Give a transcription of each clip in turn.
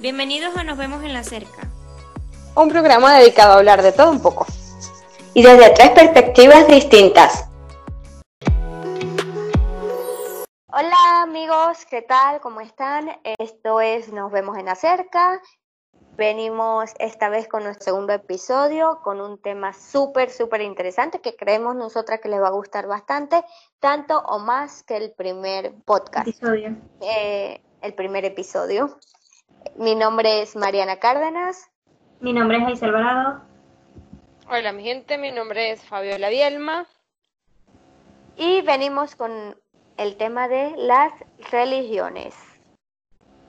Bienvenidos a Nos vemos en la cerca. Un programa dedicado a hablar de todo un poco. Y desde tres perspectivas distintas. Hola amigos, ¿qué tal? ¿Cómo están? Esto es Nos vemos en la cerca. Venimos esta vez con nuestro segundo episodio con un tema súper, súper interesante que creemos nosotras que les va a gustar bastante, tanto o más que el primer podcast. Episodio. Eh, el primer episodio. Mi nombre es Mariana Cárdenas. Mi nombre es Aisel Alvarado. Hola mi gente, mi nombre es Fabiola Bielma. Y venimos con el tema de las religiones.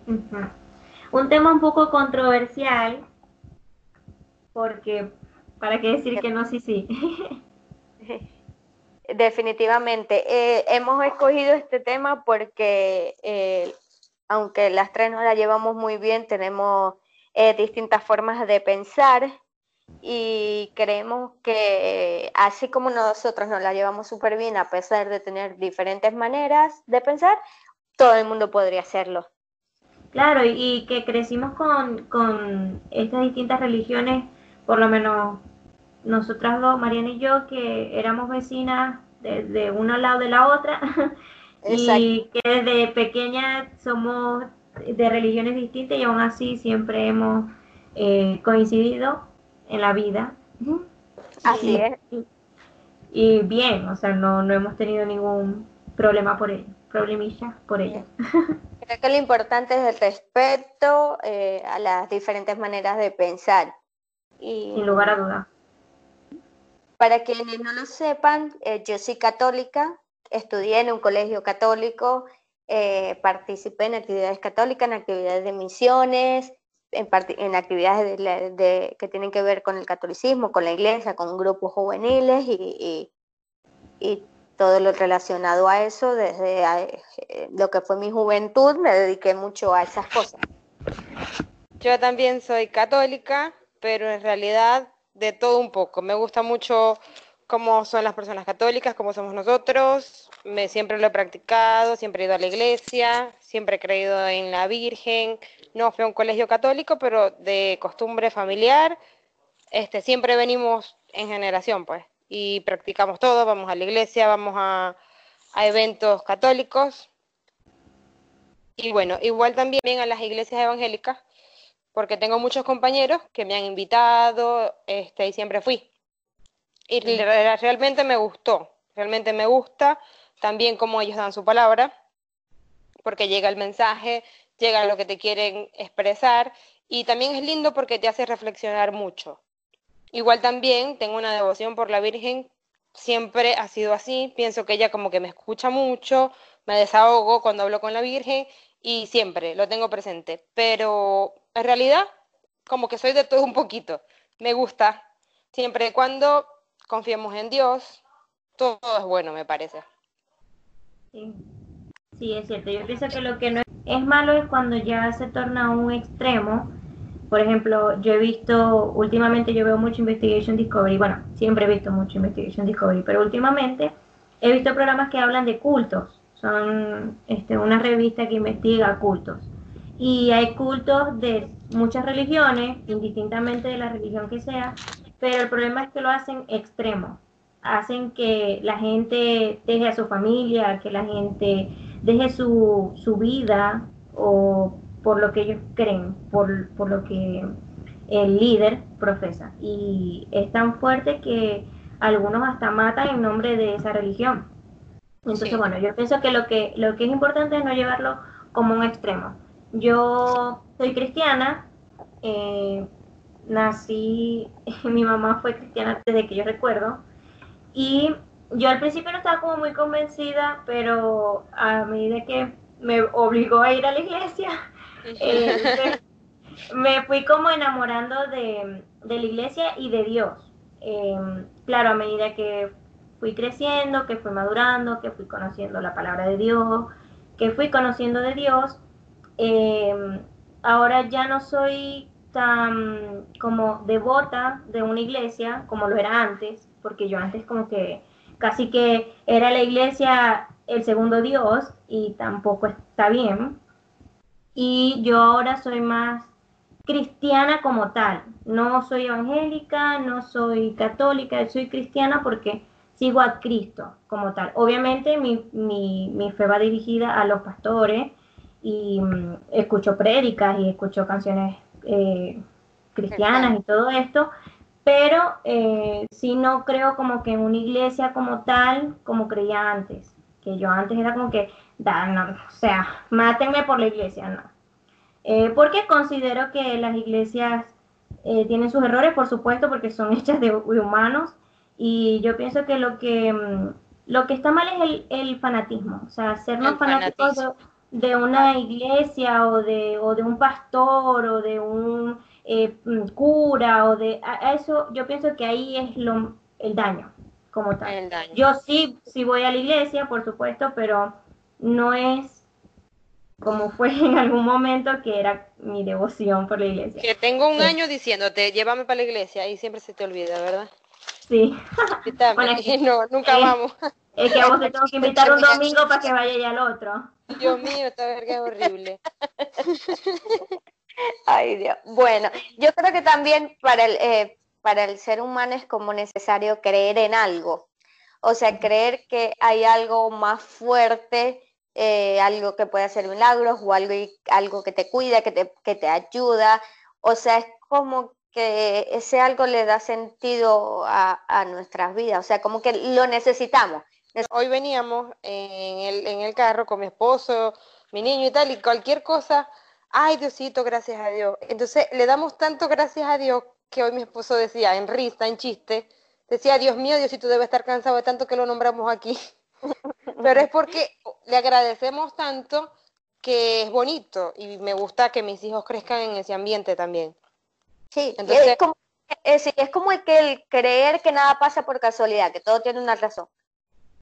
Un tema un poco controversial, porque, ¿para qué decir que no? Sí, sí. Definitivamente. Eh, hemos escogido este tema porque eh, aunque las tres no la llevamos muy bien, tenemos eh, distintas formas de pensar y creemos que así como nosotros nos la llevamos súper bien a pesar de tener diferentes maneras de pensar, todo el mundo podría hacerlo. Claro, y, que crecimos con, con estas distintas religiones, por lo menos nosotras dos, Mariana y yo, que éramos vecinas de, de al lado de la otra, y que desde pequeña somos de religiones distintas y aún así siempre hemos eh, coincidido en la vida. Así es. Y, bien, o sea, no, no hemos tenido ningún problema por ello, problemilla por ello. Creo que lo importante es el respeto eh, a las diferentes maneras de pensar. Y, Sin lugar a duda. Para quienes no lo sepan, eh, yo soy católica, estudié en un colegio católico, eh, participé en actividades católicas, en actividades de misiones, en, en actividades de, que tienen que ver con el catolicismo, con la iglesia, con grupos juveniles y, y, todo lo relacionado a eso. Desde eh, lo que fue mi juventud me dediqué mucho a esas cosas. Yo también soy católica, pero en realidad de todo un poco. Me gusta mucho cómo son las personas católicas, cómo somos nosotros. Me, siempre lo he practicado, siempre he ido a la iglesia, siempre he creído en la Virgen. No fui a un colegio católico, pero de costumbre familiar. Este, siempre venimos en generación, pues, y practicamos todo. Vamos a la iglesia, vamos a, eventos católicos. Y bueno, igual también a las iglesias evangélicas, porque tengo muchos compañeros que me han invitado, este, y siempre fui y realmente me gustó, realmente me gusta también cómo ellos dan su palabra, porque llega el mensaje, llega lo que te quieren expresar y también es lindo porque te hace reflexionar mucho. Igual también tengo una devoción por la Virgen, siempre ha sido así, pienso que ella como que me escucha mucho, me desahogo cuando hablo con la Virgen y siempre lo tengo presente, pero en realidad como que soy de todo un poquito, me gusta, siempre y cuando confiemos en Dios, todo es bueno, me parece. Sí. sí, es cierto. Yo pienso que lo que no es malo es cuando ya se torna un extremo. Por ejemplo, yo he visto, últimamente yo veo mucho Investigation Discovery, bueno, siempre he visto mucho Investigation Discovery, pero últimamente he visto programas que hablan de cultos. Son este, una revista que investiga cultos. Y hay cultos de muchas religiones, indistintamente de la religión que sea, pero el problema es que lo hacen extremo. Hacen que la gente deje a su familia, que la gente deje su, su vida o por lo que ellos creen, por, por lo que el líder profesa. Y es tan fuerte que algunos hasta matan en nombre de esa religión. Entonces, bueno, yo pienso que lo, que lo que es importante es no llevarlo como un extremo. Yo soy cristiana, eh, nací, mi mamá fue cristiana desde que yo recuerdo, y yo al principio no estaba como muy convencida, pero a medida que me obligó a ir a la iglesia, eh, me, fui como enamorando de, la iglesia y de Dios. Em, claro, a medida que fui creciendo, que fui madurando, que fui conociendo la palabra de Dios, que fui conociendo de Dios, em, ahora ya no soy tan como devota de una iglesia como lo era antes, porque yo antes como que casi que era la iglesia el segundo Dios y tampoco está bien. Y yo ahora soy más cristiana como tal. No soy evangélica, no soy católica, soy cristiana porque sigo a Cristo como tal. Obviamente mi, mi, mi fe va dirigida a los pastores y mm, escucho prédicas y escucho canciones eh, cristianas y todo esto, pero eh, sí no creo como que en una iglesia como tal, como creía antes, que yo antes era como que, da, no, o sea, mátenme por la iglesia, no. Eh, porque considero que las iglesias eh, tienen sus errores, por supuesto, porque son hechas de, de humanos, y yo pienso que lo que, mm, lo que está mal es el, el fanatismo, o sea, sernos fanáticos de. De una iglesia o de, o de un pastor o de un eh, mm, cura o de a, eso yo pienso que ahí es lo, el daño como tal. El daño. Yo sí, sí voy a la iglesia, por supuesto, pero no es como fue en algún momento que era mi devoción por la iglesia. Que tengo un Sí. año diciéndote, llévame para la iglesia y siempre se te olvida, ¿verdad? Sí, Y también, Bueno, es que- no, nunca eh, vamos. es que a vos te tengo que invitar un domingo para que vaya ya al otro. Dios mío, esta verga es horrible. Ay, Dios. Bueno, yo creo que también para el, eh, para el ser humano es como necesario creer en algo. O sea, creer que hay algo más fuerte, eh, algo que puede hacer milagros o algo, algo que te cuida, que te, que te ayuda. O sea, es como que ese algo le da sentido a, a nuestras vidas. O sea, como que lo necesitamos. Hoy veníamos en el, en el carro con mi esposo, mi niño y tal, y cualquier cosa, ay Diosito, gracias a Dios. Entonces le damos tanto gracias a Dios que hoy mi esposo decía, en risa, en chiste, decía, Dios mío, Diosito debe estar cansado de tanto que lo nombramos aquí. Pero es porque le agradecemos tanto que es bonito y me gusta que mis hijos crezcan en ese ambiente también. Sí, Entonces- es como, es, es como el que el creer que nada pasa por casualidad, que todo tiene una razón.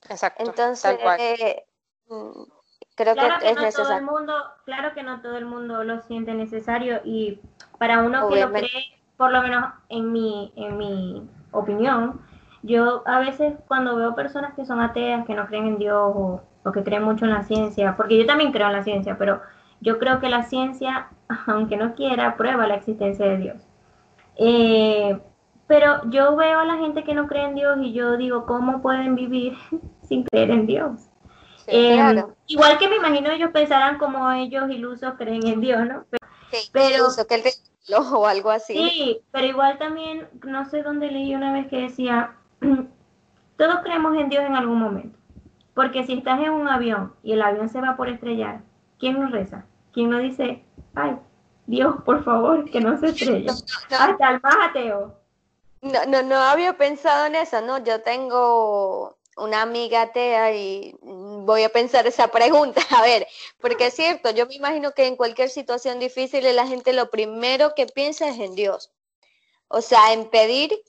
Exacto, Entonces, tal cual. eh, creo Claro que que es no todo el necesario. mundo, claro que no todo el mundo lo siente necesario y para uno que lo cree, por lo menos en mi, en mi opinión, yo a veces cuando veo personas que son ateas, que no creen en Dios o, o que creen mucho en la ciencia, porque yo también creo en la ciencia, pero yo creo que la ciencia, aunque no quiera, prueba la existencia de Dios. Eh, pero yo veo a la gente que no cree en Dios y yo digo, ¿cómo pueden vivir sin creer en Dios? Sí, Eh, claro. Igual que me imagino ellos pensarán como ellos ilusos creen en Dios, ¿no? Pero, Sí, pero- que el ridículo o algo así. sí, pero igual también, no sé dónde leí una vez que decía, todos creemos en Dios en algún momento. Porque si estás en un avión y el avión se va por estrellar, ¿quién nos reza? ¿Quién nos dice, ay, Dios, por favor, que no se estrelle? Hasta el más ateo. No, no, no había pensado en eso, ¿no? Yo tengo una amiga atea y voy a pensar esa pregunta, a ver, porque es cierto, yo me imagino que en cualquier situación difícil la gente lo primero que piensa es en Dios. O sea, en pedir,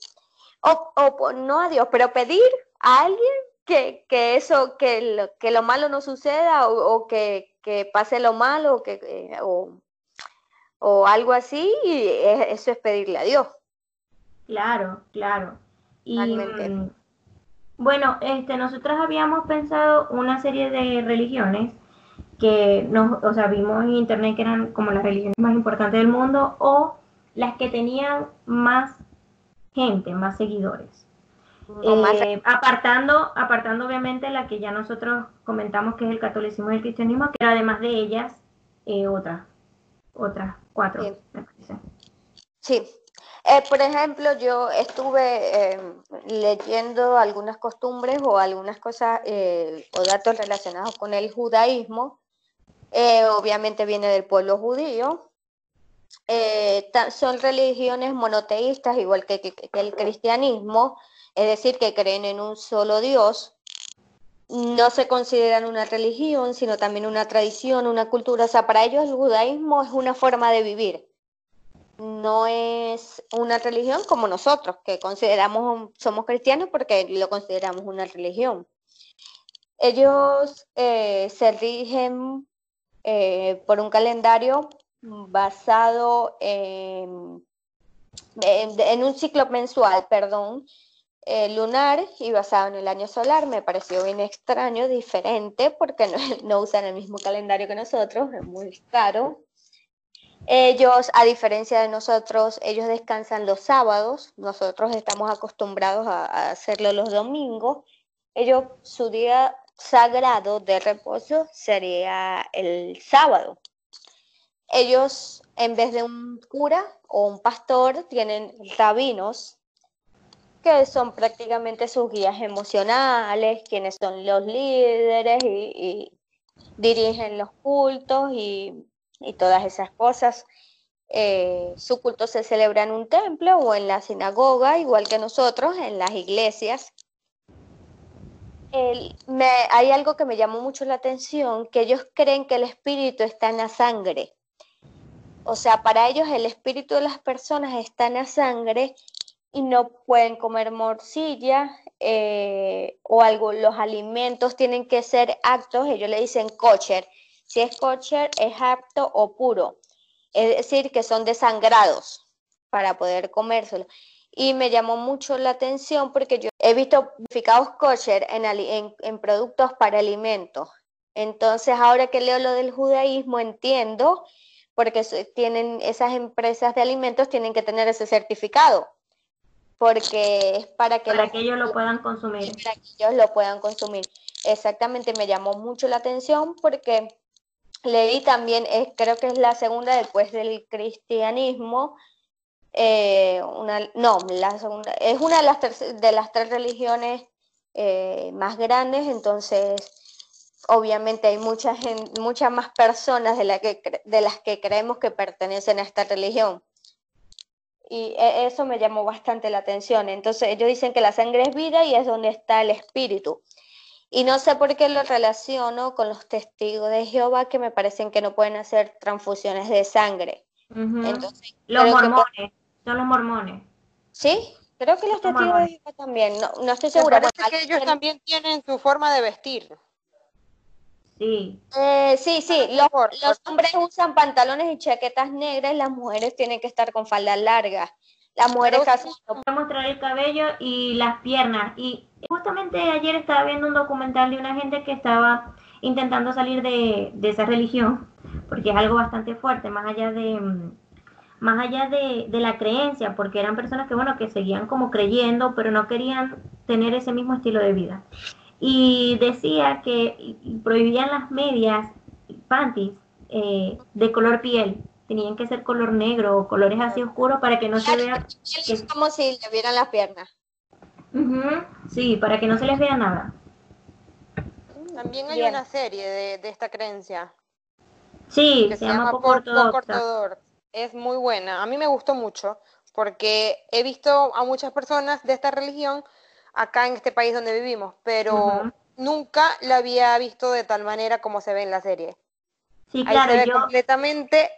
o, o no a Dios, pero pedir a alguien que, que eso, que lo, que lo malo no suceda o, que pase lo malo o, que, eh, o, o algo así, y e- eso es pedirle a Dios. Claro, claro. Y mm, bueno, este, nosotros habíamos pensado una serie de religiones que nos, o sea, vimos en internet que eran como las religiones más importantes del mundo o las que tenían más gente, más seguidores. Más Eh, apartando, apartando obviamente la que ya nosotros comentamos que es el catolicismo y el cristianismo, pero además de ellas, eh, otras, otras cuatro, Sí. me. Sí. Eh, por ejemplo, yo estuve eh, leyendo algunas costumbres o algunas cosas eh, o datos relacionados con el judaísmo. Eh, obviamente viene del pueblo judío. Son religiones monoteístas, igual que el cristianismo, es decir, que creen en un solo Dios. No se consideran una religión, sino también una tradición, una cultura. O sea, para ellos el judaísmo es una forma de vivir no es una religión como nosotros, que consideramos, somos cristianos porque lo consideramos una religión. Ellos eh, se rigen eh, por un calendario basado en, en, un ciclo mensual, perdón, eh, lunar y basado en el año solar. Me pareció bien extraño, diferente, porque no, no usan el mismo calendario que nosotros, es muy caro. Ellos, a diferencia de nosotros, ellos descansan los sábados, nosotros estamos acostumbrados a, hacerlo los domingos. Ellos, su día sagrado de reposo sería el sábado. Ellos, en vez de un cura o un pastor, tienen rabinos, que son prácticamente sus guías emocionales, quienes son los líderes y, y dirigen los cultos y, y todas esas cosas. Eh, su culto se celebra en un templo o en la sinagoga, igual que nosotros, en las iglesias. El- me- hay algo que me llamó mucho la atención, que ellos creen que el espíritu está en la sangre. O sea, para ellos el espíritu de las personas está en la sangre y no pueden comer morcilla eh, o algo, los alimentos tienen que ser aptos, ellos le dicen kosher. Si es kosher, es apto o puro. Es decir, que son desangrados para poder comérselo. Y me llamó mucho la atención porque yo he visto certificados kosher en, ali- en- en productos para alimentos. Entonces, ahora que leo lo del judaísmo, entiendo porque tienen esas empresas de alimentos tienen que tener ese certificado porque es para que para los- que ellos lo puedan consumir. para que ellos lo puedan consumir. Exactamente, me llamó mucho la atención porque leí también, es- creo que es la segunda después del cristianismo, eh, no, la segunda, es una de las, terce- de las tres religiones eh, más grandes, entonces obviamente hay muchas más personas de, que, de las que creemos que pertenecen a esta religión. Y e- eso me llamó bastante la atención. Entonces ellos dicen que la sangre es vida y es donde está el espíritu. Y no sé por qué lo relaciono con los testigos de Jehová que me parecen que no pueden hacer transfusiones de sangre. Entonces, los que mormones, son los mormones. ¿sí? Creo que los Los testigos de. Jehová también. No, no estoy Me segura. parece Bueno, que ellos tiene- también tienen su forma de vestir. Sí, Eh, sí, sí, los, los hombres usan pantalones y chaquetas negras y las mujeres tienen que estar con faldas largas. Las mujeres Pero casi no voy a mostrar el cabello y las piernas. Y justamente ayer estaba viendo un documental de una gente que estaba intentando salir de, de esa religión, porque es algo bastante fuerte, más allá de más allá de, de la creencia, porque eran personas que bueno que seguían como creyendo, pero no querían tener ese mismo estilo de vida. Y decía que prohibían las medias, panties, eh, de color piel. Tenían que ser color negro o colores así oscuros para que no se vea Es como si le vieran las piernas. Sí, para que no se les vea nada. También hay Bien. una serie de, de esta creencia Sí, que se llama poco Poco ortodoxa. Es muy buena. A mí me gustó mucho porque he visto a muchas personas de esta religión acá en este país donde vivimos, pero nunca la había visto de tal manera como se ve en la serie. Sí, Ahí claro, se ve yo, completamente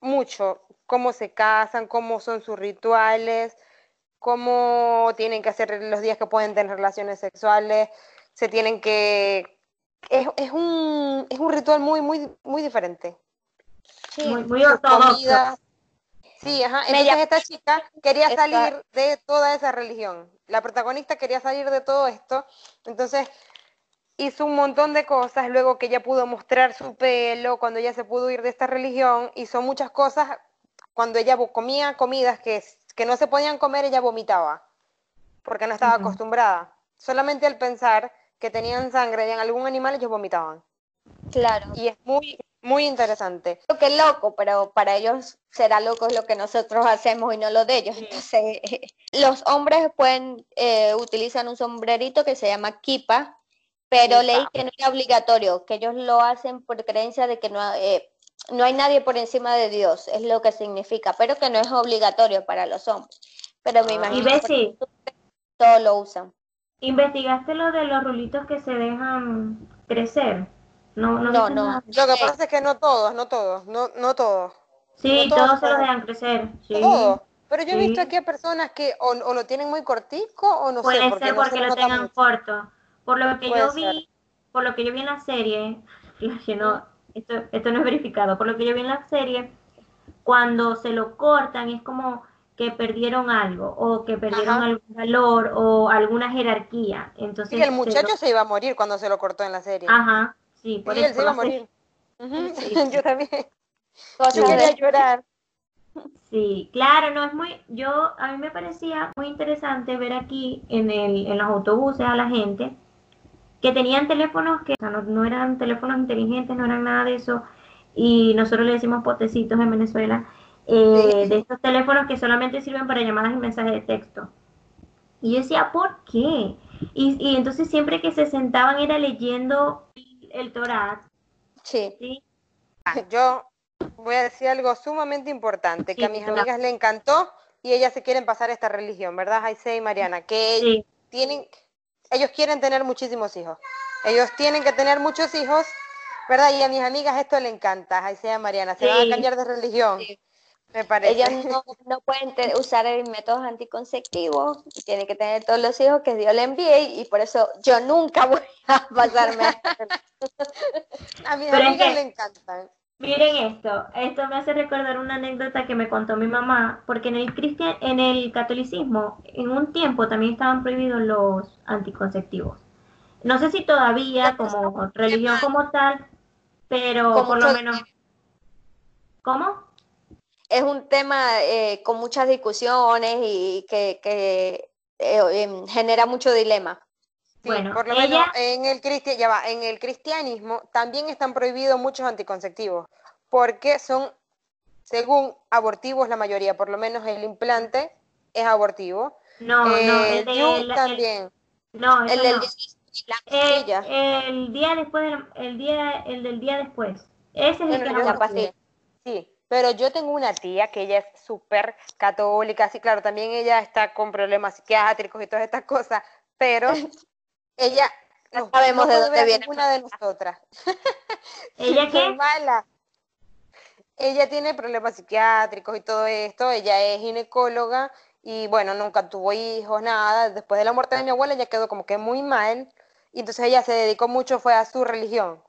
mucho cómo se casan, cómo son sus rituales, cómo tienen que hacer los días que pueden tener relaciones sexuales, se tienen que es, es un es un ritual muy muy muy diferente. Sí. muy, muy ortodoxo. Sí, ajá. Entonces esta chica quería Esta- salir de toda esa religión. La protagonista quería salir de todo esto. Entonces hizo un montón de cosas. Luego que ella pudo mostrar su pelo, cuando ella se pudo ir de esta religión, hizo muchas cosas. Cuando ella comía comidas que, que no se podían comer, ella vomitaba. Porque no estaba acostumbrada. Solamente al pensar que tenían sangre en algún animal, ellos vomitaban. Claro. Y es muy, muy interesante. Creo que loco, pero para ellos será loco lo que nosotros hacemos y no lo de ellos. Entonces, los hombres pueden eh, utilizan un sombrerito que se llama kipa, pero leí que no era obligatorio, que ellos lo hacen por creencia de que no, eh, no hay nadie por encima de Dios, es lo que significa, pero que no es obligatorio para los hombres. Pero me Ah. imagino que todos lo usan. ¿investigaste lo de los rulitos que se dejan crecer? No, no, No, no. Lo que pasa es que no todos, no todos, no, no todos, Sí, no todos todos se los dejan crecer. Sí. todos. Pero yo he Sí. visto aquí a personas que o, o lo tienen muy cortico o no sé, Puede ser no se porque le lo tengan mucho. corto. Por lo que Puede yo vi, ser. por lo que yo vi en la serie, que no, esto, esto no es verificado, por lo que yo vi en la serie, cuando se lo cortan es como que perdieron algo, o que perdieron Ajá. algún valor, o alguna jerarquía. Entonces, Sí, el se muchacho lo- se iba a morir cuando se lo cortó en la serie. Ajá, sí, por Sí, eso, él se iba a morir. Ujú, Sí, sí. Yo también. Yo quería llorar. Sí, claro, no es muy, yo, a mí me parecía muy interesante ver aquí en el, en los autobuses a la gente que tenían teléfonos que o sea, no, no eran teléfonos inteligentes, no eran nada de eso, y nosotros le decimos potecitos en Venezuela, eh, de estos teléfonos que solamente sirven para llamadas y mensajes de texto. Y yo decía, ¿por qué? Y, y entonces siempre que se sentaban era leyendo el, el Torah, Sí. ¿sí? Yo voy a decir algo sumamente importante, que a mis amigas le encantó y ellas se quieren pasar a esta religión, ¿verdad, Jaise y Mariana? Que Sí. tienen, ellos quieren tener muchísimos hijos. Ellos tienen que tener muchos hijos, ¿verdad? Y a mis amigas esto le encanta, Jaise y Mariana. Se van Sí. a cambiar de religión, Sí. me parece. Ellas no, no pueden te- usar el métodos anticonceptivos, tienen que tener todos los hijos que Dios le envíe y por eso yo nunca voy a pasarme a A mis Pero amigas que- le encantan. Miren esto, esto me hace recordar una anécdota que me contó mi mamá, porque en el cristian, en el catolicismo, en un tiempo también estaban prohibidos los anticonceptivos. No sé si todavía como religión como tal, pero Con por lo menos. ¿Cómo? es un tema eh, con muchas discusiones y que, que, eh, em, genera mucho dilema. Sí, Bueno, por lo ella- menos en el cristi- ya va, en el cristianismo también están prohibidos muchos anticonceptivos, porque son, según abortivos la mayoría, por lo menos el implante es abortivo. No, no, el de el- también. no, El del no. la Eh, el día después, el día, el del día después. Ese es el que la pastilla. Sí, pero yo tengo una tía que ella es súper católica, sí, claro, también ella está con problemas psiquiátricos y todas estas cosas, pero ella Ya no, sabemos no de dónde viene. ninguna de nosotras. ¿Ella qué? mala. Ella tiene problemas psiquiátricos y todo esto, ella es ginecóloga y bueno, nunca tuvo hijos, nada. Después de la muerte de mi abuela ella quedó como que muy mal y entonces ella se dedicó mucho fue a su religión,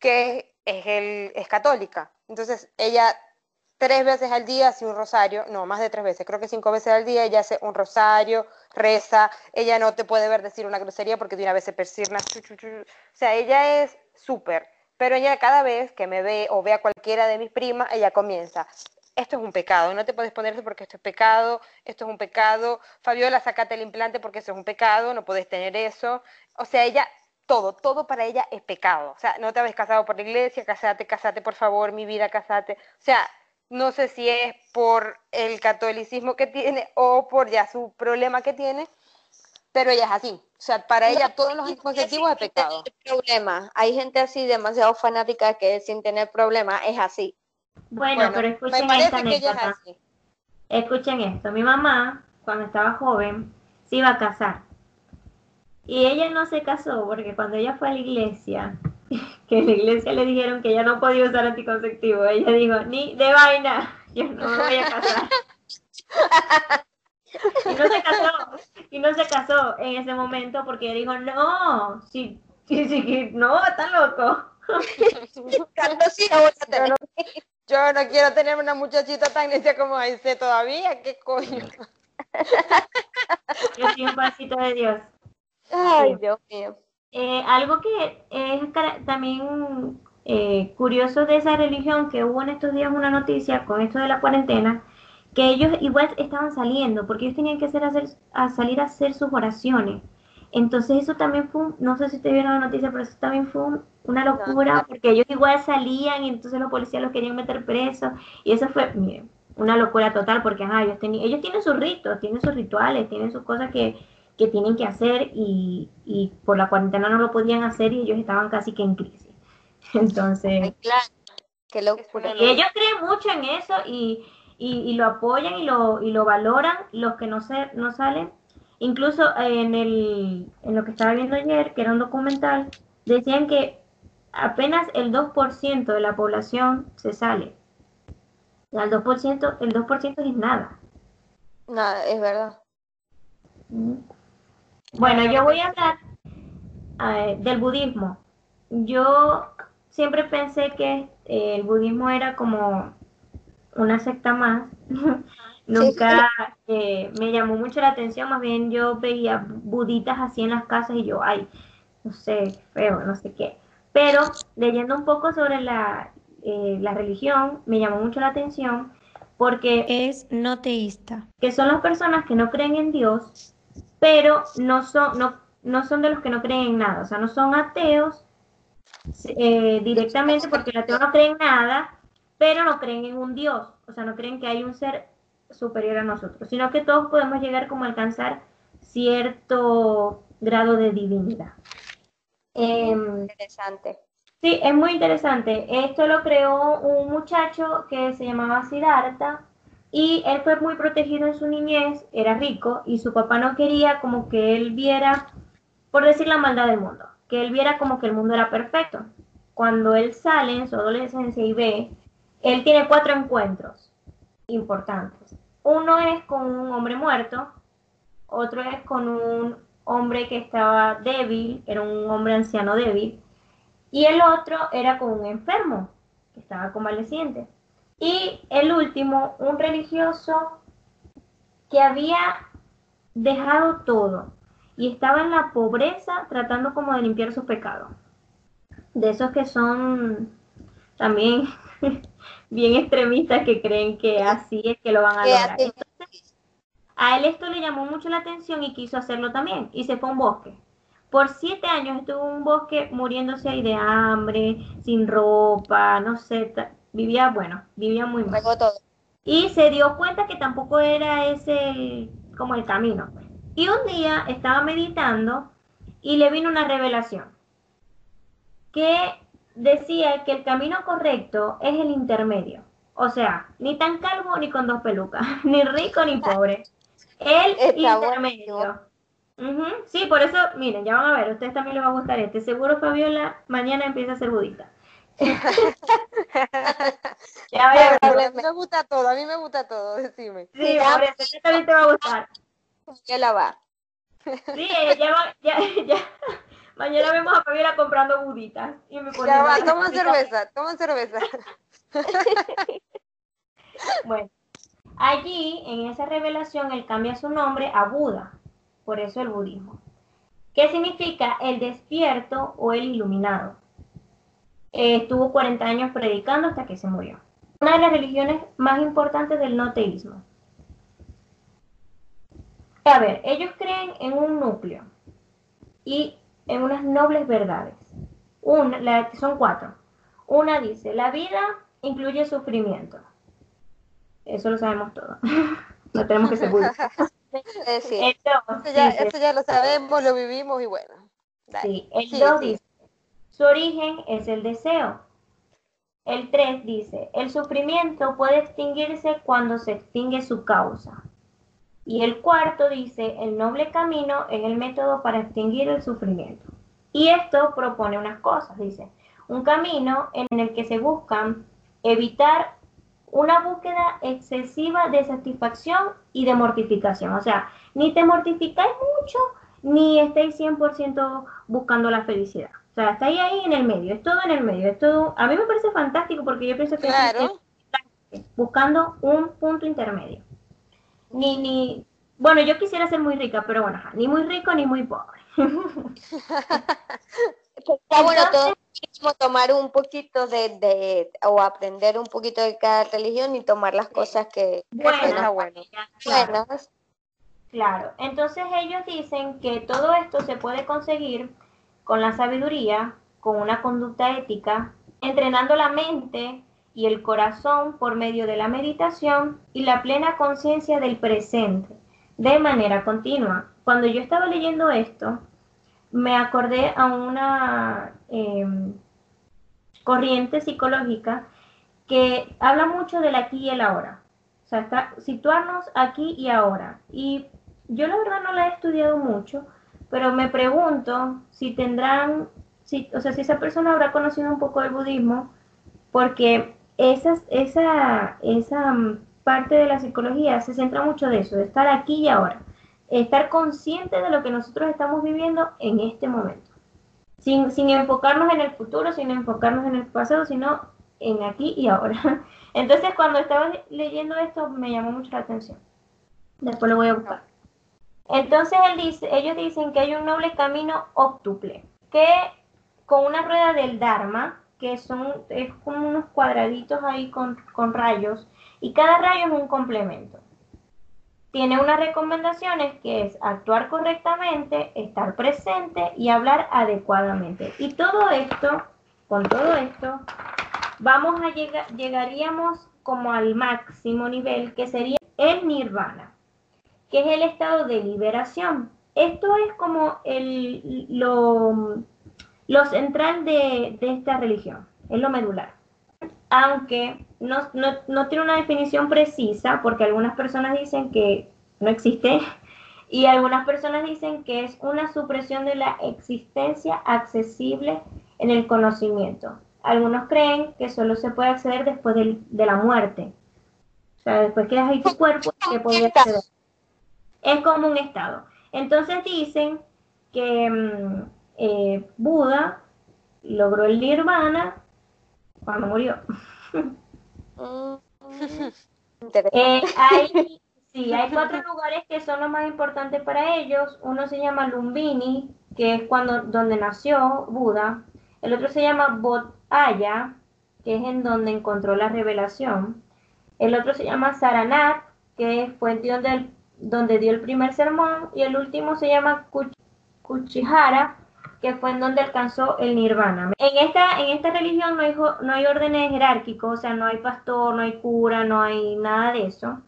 que es, el, es católica. Entonces ella tres veces al día hace un rosario, no, más de tres veces, creo que cinco veces al día ella hace un rosario, reza, ella no te puede ver decir una grosería porque de una vez se chu. o sea, ella es súper, pero ella cada vez que me ve o ve a cualquiera de mis primas, ella comienza, esto es un pecado, no te puedes poner porque esto es pecado, esto es un pecado, Fabiola, sacate el implante porque eso es un pecado, no puedes tener eso, o sea, ella todo, todo para ella es pecado. O sea, no te habéis casado por la iglesia, casate, casate, por favor, mi vida, casate. O sea, no sé si es por el catolicismo que tiene o por ya su problema que tiene, pero ella es así. O sea, para ella todos los anticonceptivos es pecado. problema. Hay gente así demasiado fanática que sin tener problema es así. Bueno, pero me escuchen parece esta que ella es así. Escuchen esto, mi mamá, cuando estaba joven, se iba a casar. Y ella no se casó porque cuando ella fue a la iglesia, que en la iglesia le dijeron que ella no podía usar anticonceptivo, ella dijo, ni de vaina, yo no me voy a casar. y no se casó, y no se casó en ese momento porque ella dijo, no, sí, sí, sí, no, está loco. ¿Cuántos hijos voy a Yo no, yo no quiero tener una muchachita tan necia como Aise todavía, ¿qué coño? Yo soy un pasito de Dios. Ay. Dios mío. Eh, algo que es también eh, curioso de esa religión, que hubo en estos días una noticia con esto de la cuarentena, que ellos igual estaban saliendo, porque ellos tenían que hacer, hacer, a salir a hacer sus oraciones. Entonces eso también fue, un- no sé si ustedes vieron la noticia, pero eso también fue un- una locura, porque ellos igual salían y entonces los policías los querían meter presos. Y eso fue, miren, una locura total, porque ajá, ellos, ellos tienen sus ritos, tienen sus rituales, tienen sus cosas que, que tienen que hacer y, y por la cuarentena no lo podían hacer y ellos estaban casi que en crisis. Entonces, Ay, claro. Qué locura. y ellos creen mucho en eso y, y, y lo apoyan y lo, y lo valoran los que no, se, no salen. Incluso en, el, en lo que estaba viendo ayer, que era un documental, decían que apenas el 2% de la población se sale. Sea, el 2%, el 2% es nada. Nada, es verdad. Bueno, yo voy a hablar eh, del budismo. Yo siempre pensé que eh, el budismo era como una secta más. Nunca eh, me llamó mucho la atención, más bien yo veía buditas así en las casas y yo, ay, no sé, feo, no sé qué. Pero leyendo un poco sobre la, eh, la religión, me llamó mucho la atención porque Es no teísta. que son las personas que no creen en Dios, pero no son, no, no son de los que no creen en nada, o sea, no son ateos eh, directamente porque el ateo no cree en nada, pero no creen en un Dios, o sea, no creen que hay un ser superior a nosotros, sino que todos podemos llegar como a alcanzar cierto grado de divinidad. Em, Interesante. Sí, es muy interesante. Esto lo creó un muchacho que se llamaba Siddhartha y él fue muy protegido en su niñez, era rico y su papá no quería como que él viera, por decir la maldad del mundo, que él viera como que el mundo era perfecto. Cuando él sale en su adolescencia y ve, él tiene cuatro encuentros importantes. Uno es con un hombre muerto, otro es con un hombre que estaba débil, era un hombre anciano débil, y el otro era con un enfermo que estaba convaleciente. Y el último, un religioso que había dejado todo y estaba en la pobreza tratando como de limpiar sus pecados. De esos que son también bien extremistas que creen que así es que lo van a lograr. Entonces, a él esto le llamó mucho la atención y quiso hacerlo también y se fue a un bosque. Por siete años estuvo en un bosque muriéndose ahí de hambre, sin ropa, no sé, vivía, bueno, vivía muy mal. Todo. Y se dio cuenta que tampoco era ese como el camino. Y un día estaba meditando y le vino una revelación que decía que el camino correcto es el intermedio. O sea, ni tan calvo ni con dos pelucas, ni rico ni pobre. El Está intermedio. Sí, por eso, miren, ya van a ver, a ustedes también les va a gustar este. Seguro Fabiola mañana empieza a ser budista. Ya vayan a. A mí me gusta todo, a mí me gusta todo, decime. Sí, eso, este también te va a gustar. Que la va. Sí, eh, ya, va- ya, ya. Mañana vemos a Fabiola comprando buditas. Y me Ya va, toma cerveza, toma cerveza. Bueno, allí, en esa revelación, él cambia su nombre a Buda. Por eso el budismo. ¿Qué significa el despierto o el iluminado? Eh, estuvo 40 años predicando hasta que se murió. Una de las religiones más importantes del no teísmo. A ver, ellos creen en un núcleo y en unas nobles verdades. Una, la- son cuatro. Una dice, la vida incluye sufrimiento. Eso lo sabemos todos. no tenemos que ser El dos Eso ya, dice- eso ya lo sabemos, lo vivimos y bueno. dale. Sí, el Sigue, 2 sigue. dice, su origen es el deseo. El 3 dice, el sufrimiento puede extinguirse cuando se extingue su causa. Y el cuarto dice, el noble camino es el método para extinguir el sufrimiento. Y esto propone unas cosas, dice, un camino en el que se buscan evitar una búsqueda excesiva de satisfacción y de mortificación. O sea, ni te mortificáis mucho, ni estáis 100% buscando la felicidad. O sea, estáis ahí en el medio, es todo en el medio, es todo... A mí me parece fantástico porque yo pienso que Claro. es buscando un punto intermedio. Ni, ni... Bueno, yo quisiera ser muy rica, pero bueno, ni muy rico ni muy pobre. está bueno todo mismo tomar un poquito de, de, o aprender un poquito de cada religión y tomar las cosas que Buenas, está bueno. claro. buenas. Claro, entonces ellos dicen que todo esto se puede conseguir con la sabiduría, con una conducta ética, entrenando la mente y el corazón por medio de la meditación y la plena conciencia del presente, de manera continua. Cuando yo estaba leyendo esto, me acordé a una em, corriente psicológica que habla mucho del aquí y el ahora. O sea, está- situarnos aquí y ahora. Y yo la verdad no la he estudiado mucho, pero me pregunto si tendrán, si, o sea, si esa persona habrá conocido un poco el budismo, porque esa, esa, esa mm, parte de la psicología se centra mucho de eso, de estar aquí y ahora, estar consciente de lo que nosotros estamos viviendo en este momento, sin, sin enfocarnos en el futuro, sin enfocarnos en el pasado, sino en aquí y ahora. Entonces, cuando estaba leyendo esto, me llamó mucho la atención. Después lo voy a buscar. Entonces ellos dicen que hay un noble camino óptuple, que con una rueda del Dharma, que son es como unos cuadraditos ahí con, con rayos, Y cada rayo es un complemento. Tiene unas recomendaciones que es actuar correctamente, estar presente y hablar adecuadamente. Y todo esto, con todo esto, vamos a llegar, llegaríamos como al máximo nivel que sería el nirvana, que es el estado de liberación. Esto es como el, lo, lo central de, de esta religión, es lo medular aunque no, no, tiene una definición precisa, porque algunas personas dicen que no existe y algunas personas dicen que es una supresión de la existencia accesible en el conocimiento. Algunos creen que solo se puede acceder después de la muerte. O sea, después que ahí tu cuerpo, que puede acceder. Es como un estado. Entonces dicen que mm, eh, Buda logró el nirvana cuando murió. Mm. Eh, hay, sí, hay cuatro lugares que son los más importantes para ellos. Uno se llama Lumbini, que es cuando donde nació Buda. El otro se llama Bodhaya, que es en donde encontró la revelación. El otro se llama Saranath, que fue donde, donde dio el primer sermón. Y el último se llama Kuchihara, que fue en donde alcanzó el nirvana. En esta, en esta religión no hay, no hay órdenes jerárquicos, o sea, no hay pastor, no hay cura, no hay nada de eso.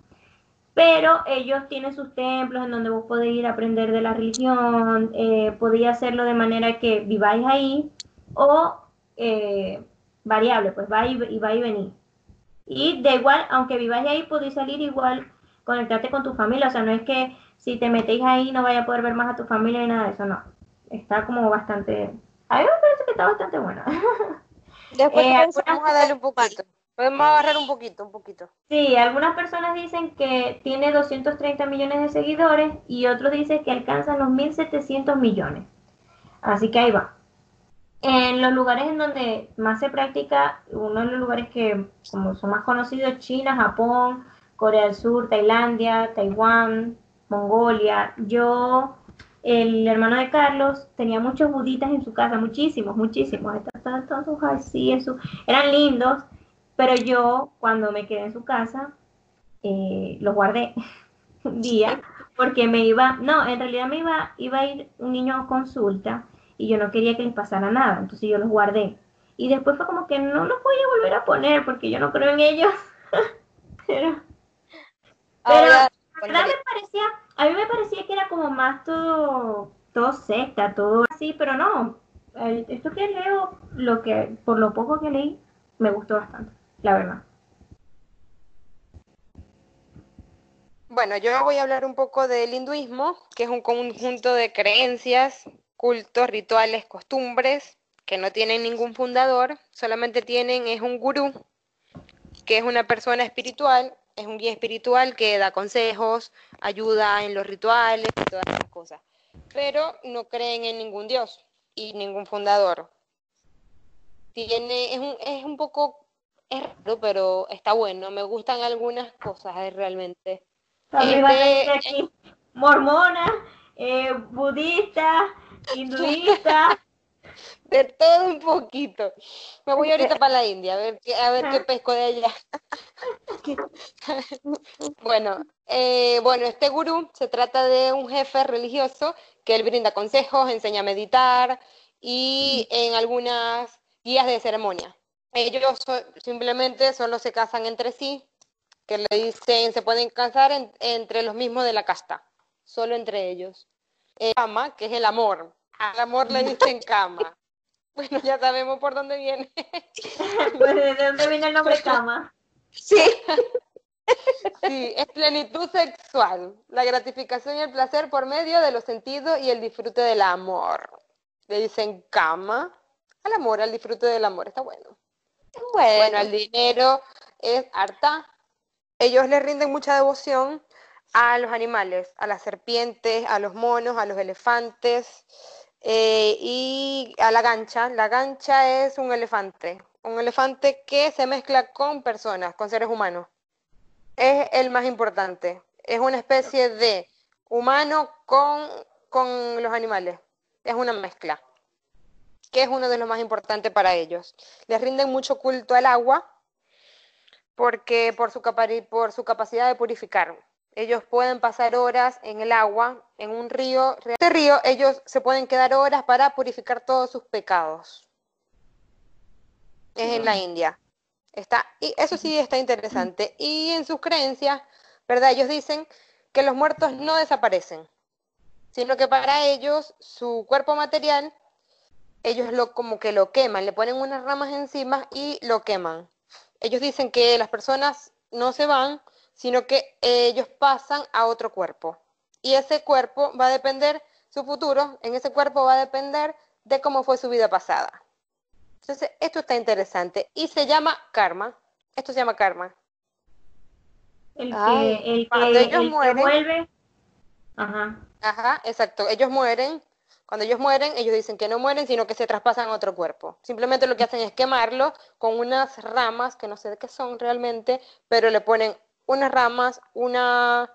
Pero ellos tienen sus templos en donde vos podés ir a aprender de la religión, eh, podéis hacerlo de manera que viváis ahí o eh, variable, pues va y, y, va y venir. Y de igual, aunque viváis ahí, podéis salir igual, conectarte con tu familia, o sea, no es que si te metéis ahí no vaya a poder ver más a tu familia y nada de eso, no está como bastante, a mí me parece que está bastante buena. Después eh, vamos a darle un poquito. Podemos agarrar un poquito, un poquito. Sí, algunas personas dicen que tiene 230 millones de seguidores y otros dicen que alcanza los 1.700 millones. Así que ahí va. En los lugares en donde más se practica, uno de los lugares que como son más conocidos, China, Japón, Corea del Sur, Tailandia, Taiwán, Mongolia. Yo el hermano de Carlos tenía muchos buditas en su casa, muchísimos, muchísimos. Todos así, eran lindos, pero yo cuando me quedé en su casa, eh, los guardé un día, porque me iba, no, en realidad me iba, iba a ir un niño a consulta y yo no quería que les pasara nada, entonces yo los guardé. Y después fue como que no los voy a volver a poner porque yo no creo en ellos. pero, pero verdad me parecía, a mí me parecía que era como más todo, todo secta, todo así, pero no. esto que leo, lo que, por lo poco que leí, me gustó bastante, la verdad. Bueno, yo voy a hablar un poco del hinduismo, que es un conjunto de creencias, cultos, rituales, costumbres, que no tienen ningún fundador, solamente tienen, es un gurú, que es una persona espiritual es un guía espiritual que da consejos, ayuda en los rituales y todas esas cosas. Pero no creen en ningún dios y ningún fundador. Tiene, es un, es un poco, es raro, pero está bueno. Me gustan algunas cosas eh, realmente. Este, mormona, eh, budista, hinduista, de todo un poquito. Me voy ahorita para la India a ver, a ver qué pesco de allá. bueno, eh, bueno, este gurú se trata de un jefe religioso que él brinda consejos, enseña a meditar y en algunas guías de ceremonia. Ellos simplemente solo se casan entre sí, que le dicen se pueden casar entre los mismos de la casta, solo entre ellos. Eh, ama, que es el amor, al amor le dicen cama. Bueno, ya sabemos por dónde viene. Pues, ¿de dónde viene el nombre cama? Sí. Sí, es plenitud sexual, la gratificación y el placer por medio de los sentidos y el disfrute del amor. Le dicen cama al amor, al disfrute del amor, está bueno. Bueno, bueno el dinero es harta. Ellos le rinden mucha devoción a los animales, a las serpientes, a los monos, a los elefantes, eh, y a la gancha. La gancha es un elefante, un elefante que se mezcla con personas, con seres humanos. Es el más importante. Es una especie de humano con, con los animales. Es una mezcla, que es uno de los más importantes para ellos. Les rinden mucho culto al agua, porque por su, por su capacidad de purificar. Ellos pueden pasar horas en el agua, en un río. En este río ellos se pueden quedar horas para purificar todos sus pecados. Es en la India. Está, y eso sí está interesante. Y en sus creencias, ¿verdad? Ellos dicen que los muertos no desaparecen, sino que para ellos su cuerpo material, ellos lo como que lo queman, le ponen unas ramas encima y lo queman. Ellos dicen que las personas no se van, sino que ellos pasan a otro cuerpo. Y ese cuerpo va a depender, su futuro, en ese cuerpo va a depender de cómo fue su vida pasada. Entonces, esto está interesante y se llama karma. Esto se llama karma. El que, el que, ellos mueren, vuelve. Ajá. Ajá, exacto. Ellos mueren. Cuando ellos mueren, ellos dicen que no mueren, sino que se traspasan a otro cuerpo. Simplemente lo que hacen es quemarlo con unas ramas, que no sé de qué son realmente, pero le ponen unas ramas, una,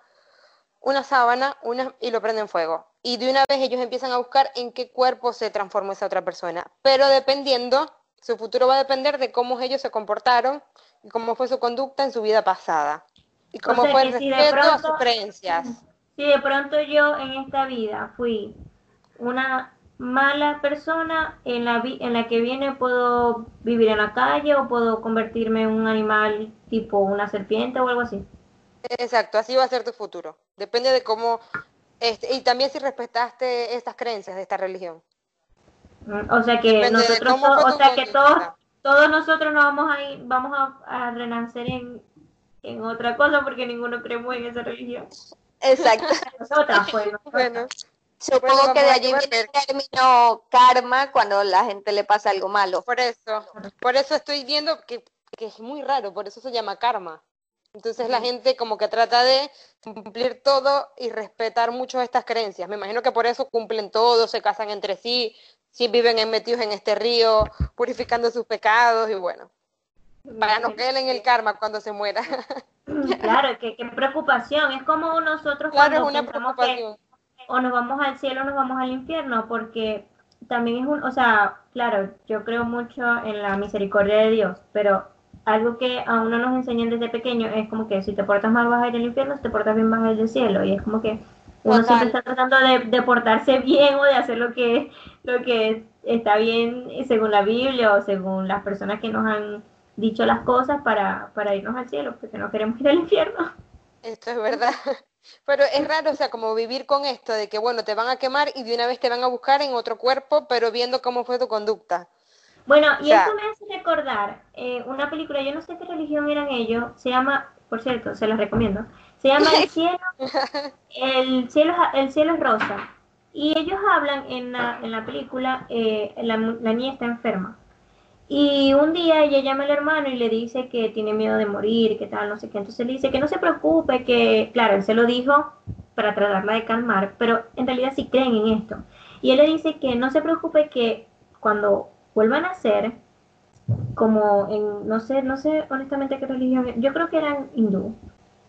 una sábana una, y lo prenden fuego. Y de una vez ellos empiezan a buscar en qué cuerpo se transformó esa otra persona. Pero dependiendo, su futuro va a depender de cómo ellos se comportaron y cómo fue su conducta en su vida pasada. Y cómo fue el respeto a sus creencias. Si de pronto yo en esta vida fui una mala persona, en la, en la que viene puedo vivir en la calle o puedo convertirme en un animal tipo una serpiente o algo así. Exacto, así va a ser tu futuro. Depende de cómo... Este, y también si respetaste estas creencias de esta religión. Mm, o sea que nosotros, o sea que todos, todos nosotros no vamos a ir, vamos a, renacer en, en, otra cosa porque ninguno creemos en esa religión. Exacto. nosotras, pues, Bueno. Supongo que de allí viene el término karma cuando la gente le pasa algo malo. Por eso, por eso estoy viendo que, que es muy raro, por eso se llama karma. Entonces la gente como que trata de cumplir todo y respetar mucho estas creencias. Me imagino que por eso cumplen todo, se casan entre sí, sí viven metidos en este río, purificando sus pecados y bueno, para no caer en el karma cuando se muera. Claro, qué, preocupación. Es como nosotros claro, es una preocupación o nos vamos al cielo o nos vamos al infierno, porque también es un, o sea, claro, yo creo mucho en la misericordia de Dios, pero algo que a uno nos enseñan desde pequeño es como que si te portas mal vas a ir al infierno, si te portas bien vas a ir al cielo, y es como que uno siempre está tratando de, portarse bien o de hacer lo que, lo que está bien según la Biblia o según las personas que nos han dicho las cosas para, para irnos al cielo, porque no queremos ir al infierno. Esto es verdad. Pero es raro, o sea, como vivir con esto de que, bueno, te van a quemar y de una vez te van a buscar en otro cuerpo, pero viendo cómo fue tu conducta. Bueno, y eso me hace recordar eh, una película, yo no sé qué religión eran ellos, se llama, por cierto, se las recomiendo, se llama El cielo, el cielo, el cielo es rosa. Y ellos hablan en la, en la película, eh, la, la niña está enferma. Y un día ella llama al hermano y le dice que tiene miedo de morir, que tal, no sé qué. Entonces le dice que no se preocupe, que, claro, él se lo dijo para tratarla de calmar, pero en realidad sí creen en esto. Y él le dice que no se preocupe, que cuando vuelvan a nacer, como en, no sé, no sé honestamente qué religión, yo creo que eran hindú,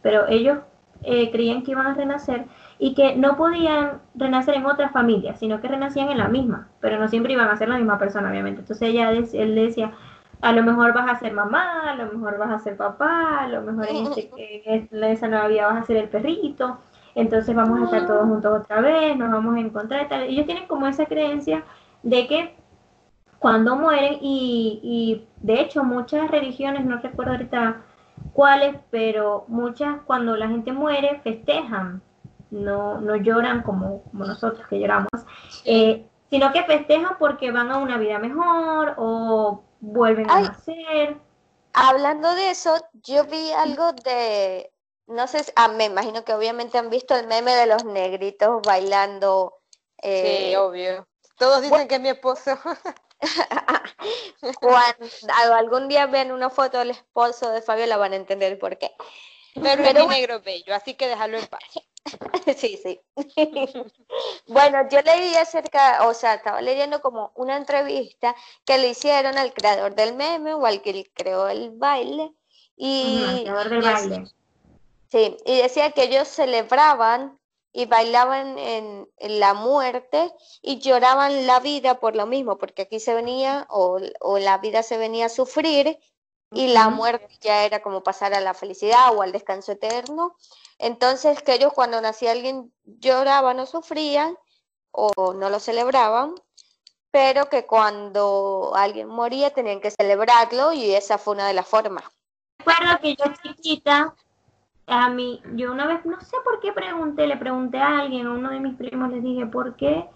pero ellos eh, creían que iban a renacer y que no podían renacer en otra familia, sino que renacían en la misma, pero no siempre iban a ser la misma persona, obviamente. Entonces ella, él decía, a lo mejor vas a ser mamá, a lo mejor vas a ser papá, a lo mejor en, este, en esa nueva vida vas a ser el perrito, entonces vamos a estar todos juntos otra vez, nos vamos a encontrar y tal. Ellos tienen como esa creencia de que cuando mueren, y, y de hecho muchas religiones, no recuerdo ahorita cuáles, pero muchas cuando la gente muere festejan no, no lloran como, como nosotros que lloramos, eh, sino que festejan porque van a una vida mejor o vuelven a nacer. Hablando de eso, yo vi algo de, no sé, ah, me imagino que obviamente han visto el meme de los negritos bailando. Eh, sí, obvio. Todos dicen que es mi esposo. Cuando algún día ven una foto del esposo de Fabio, la van a entender por qué. Pero, es negro bello, así que déjalo en paz. Sí, sí. bueno, yo leí acerca, o sea, estaba leyendo como una entrevista que le hicieron al creador del meme o al que creó el baile. Y, el creador del baile. Sí, y decía que ellos celebraban y bailaban en, la muerte y lloraban la vida por lo mismo, porque aquí se venía o, o la vida se venía a sufrir y la muerte ya era como pasar a la felicidad o al descanso eterno. Entonces, que ellos cuando nacía alguien lloraban o sufrían o no lo celebraban, pero que cuando alguien moría tenían que celebrarlo y esa fue una de las formas. Recuerdo que yo chiquita, a mí, yo una vez, no sé por qué pregunté, le pregunté a alguien, a uno de mis primos, les dije, ¿por qué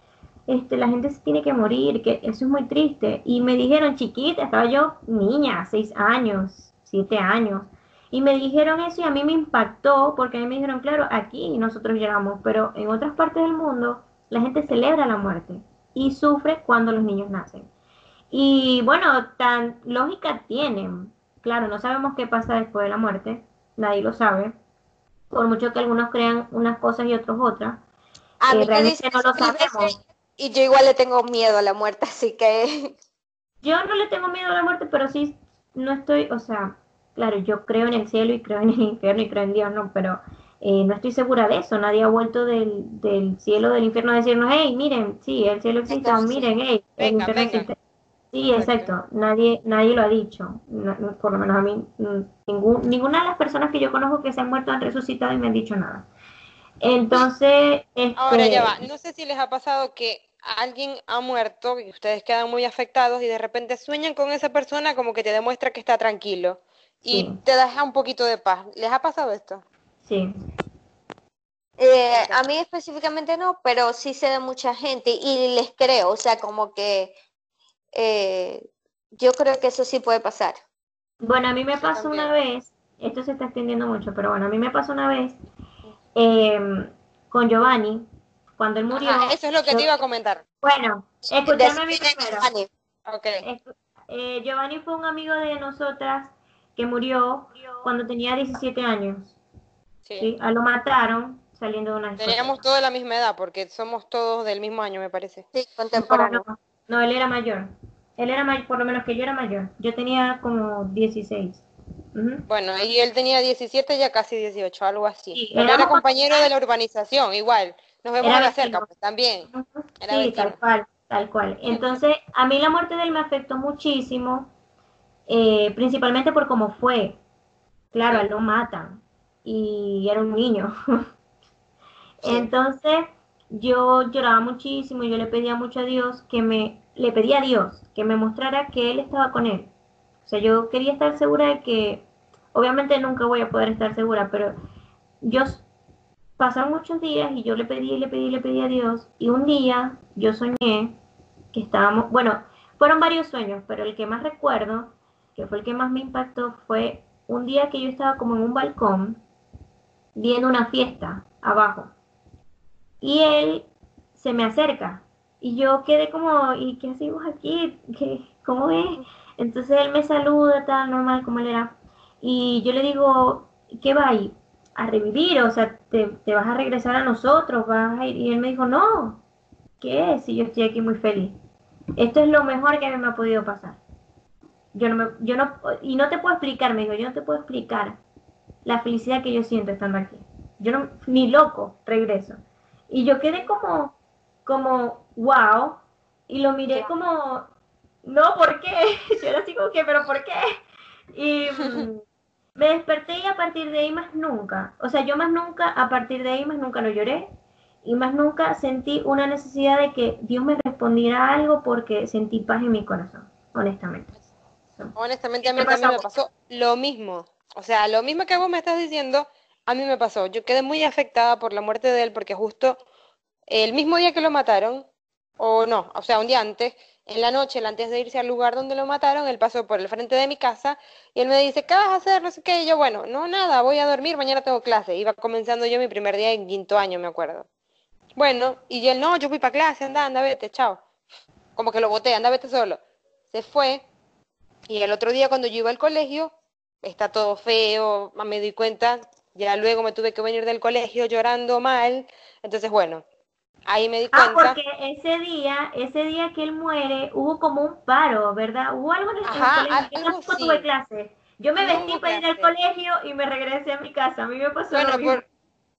este, la gente se tiene que morir? Que eso es muy triste. Y me dijeron, chiquita, estaba yo niña, seis años, siete años. Y me dijeron eso y a mí me impactó porque a mí me dijeron, claro, aquí nosotros lloramos, pero en otras partes del mundo la gente celebra la muerte y sufre cuando los niños nacen. Y bueno, tan lógica tienen. Claro, no sabemos qué pasa después de la muerte, nadie lo sabe. Por mucho que algunos crean unas cosas y otros otras. A Eh, mí me realmente no lo sabemos. Y yo igual le tengo miedo a la muerte, así que Yo no le tengo miedo a la muerte, pero sí no estoy, o sea, claro, yo creo en el cielo y creo en el infierno y creo en Dios, no, pero eh, no estoy segura de eso. Nadie ha vuelto del, del cielo, del infierno a decirnos, hey, miren, sí, el cielo existe, o miren, hey, el venga, infierno venga. existe. Sí, exacto. Nadie, nadie lo ha dicho. No- no, por lo menos a mí, mm, ningún, ninguna de las personas que yo conozco que se han muerto han resucitado y me han dicho nada. Entonces, Ahora ya este, va, no sé si les ha pasado que alguien ha muerto y ustedes quedan muy afectados y de repente sueñan con esa persona como que te demuestra que está tranquilo y Sí. te deja un poquito de paz. ¿Les ha pasado esto? sí. eh, a mí específicamente no, pero sí sé de mucha gente y les creo, o sea, como que eh, yo creo que eso sí puede pasar. Bueno, a mí me pasó una vez, esto se está extendiendo mucho, pero bueno, a mí me pasó una vez em, con Giovanni, cuando él murió. Ajá, eso es lo que yo- te iba a comentar. Bueno, escúchame a mí Decime, primero. Giovanni. Ok. Escu- eh, Giovanni fue un amigo de nosotras que murió cuando tenía 17 años. Sí. ¿sí? A lo mataron saliendo de una. Teníamos toda la misma edad porque somos todos del mismo año, me parece. Sí, No, contemporáneo. no, no, él era mayor. Él era mayor, por lo menos que yo era mayor. Yo tenía como 16. Bueno, y él tenía 17, ya casi 18, algo así. Sí, era compañero de la urbanización, igual. Nos vemos a la cerca, pues también. Era Sí, vecino. tal cual, tal cual. Entonces, a mí la muerte de él me afectó muchísimo, eh, principalmente por cómo fue. Claro, él lo matan y era un niño. Entonces, yo lloraba muchísimo y yo le pedía mucho a Dios que me, le pedía a Dios que me mostrara que él estaba con él. O sea, yo quería estar segura de que, obviamente nunca voy a poder estar segura, pero yo pasaron muchos días y yo le pedí, le pedí, le pedí a Dios. Y un día yo soñé que estábamos, bueno, fueron varios sueños, pero el que más recuerdo, que fue el que más me impactó, fue un día que yo estaba como en un balcón viendo una fiesta abajo. Y él se me acerca. Y yo quedé como, ¿y qué hacemos aquí? ¿Qué, ¿Cómo es? Entonces él me saluda, tal, normal como él era. Y yo le digo, ¿qué va ahí? A revivir, o sea, te, te vas a regresar a nosotros, vas a ir. Y él me dijo, no, ¿qué es? Si yo estoy aquí muy feliz. Esto es lo mejor que a mí me ha podido pasar. Yo no me, yo no, y no te puedo explicar, me dijo, yo no te puedo explicar la felicidad que yo siento estando aquí. Yo no, ni loco, regreso. Y yo quedé como, como, wow, y lo miré como, no, ¿por qué? Yo era así como que, pero ¿por qué? Y mm, me desperté y a partir de ahí más nunca, o sea, yo más nunca, a partir de ahí más nunca lo lloré y más nunca sentí una necesidad de que Dios me respondiera algo porque sentí paz en mi corazón, honestamente. Honestamente, a ¿Qué mí también me pasó? pasó lo mismo. O sea, lo mismo que vos me estás diciendo, a mí me pasó. Yo quedé muy afectada por la muerte de él porque justo el mismo día que lo mataron, o no, o sea, un día antes, en la noche, antes de irse al lugar donde lo mataron, él pasó por el frente de mi casa y él me dice, ¿qué vas a hacer? No sé qué. Y yo, bueno, no, nada, voy a dormir, mañana tengo clase. Iba comenzando yo mi primer día en quinto año, me acuerdo. Bueno, y él, no, yo fui para clase, anda, anda, vete, chao. Como que lo boté, anda, vete solo. Se fue y el otro día cuando yo iba al colegio, está todo feo, me di cuenta, ya luego me tuve que venir del colegio llorando mal. Entonces, bueno, ahí me di Ah, cuenta. porque ese día, ese día que él muere, hubo como un paro, ¿verdad? Hubo algo en el, Ajá, colegio. Yo algo tampoco sí. tuve clase. Yo me No vestí para ir al colegio y me regresé a mi casa. A mí me pasó Bueno, lo mismo. por-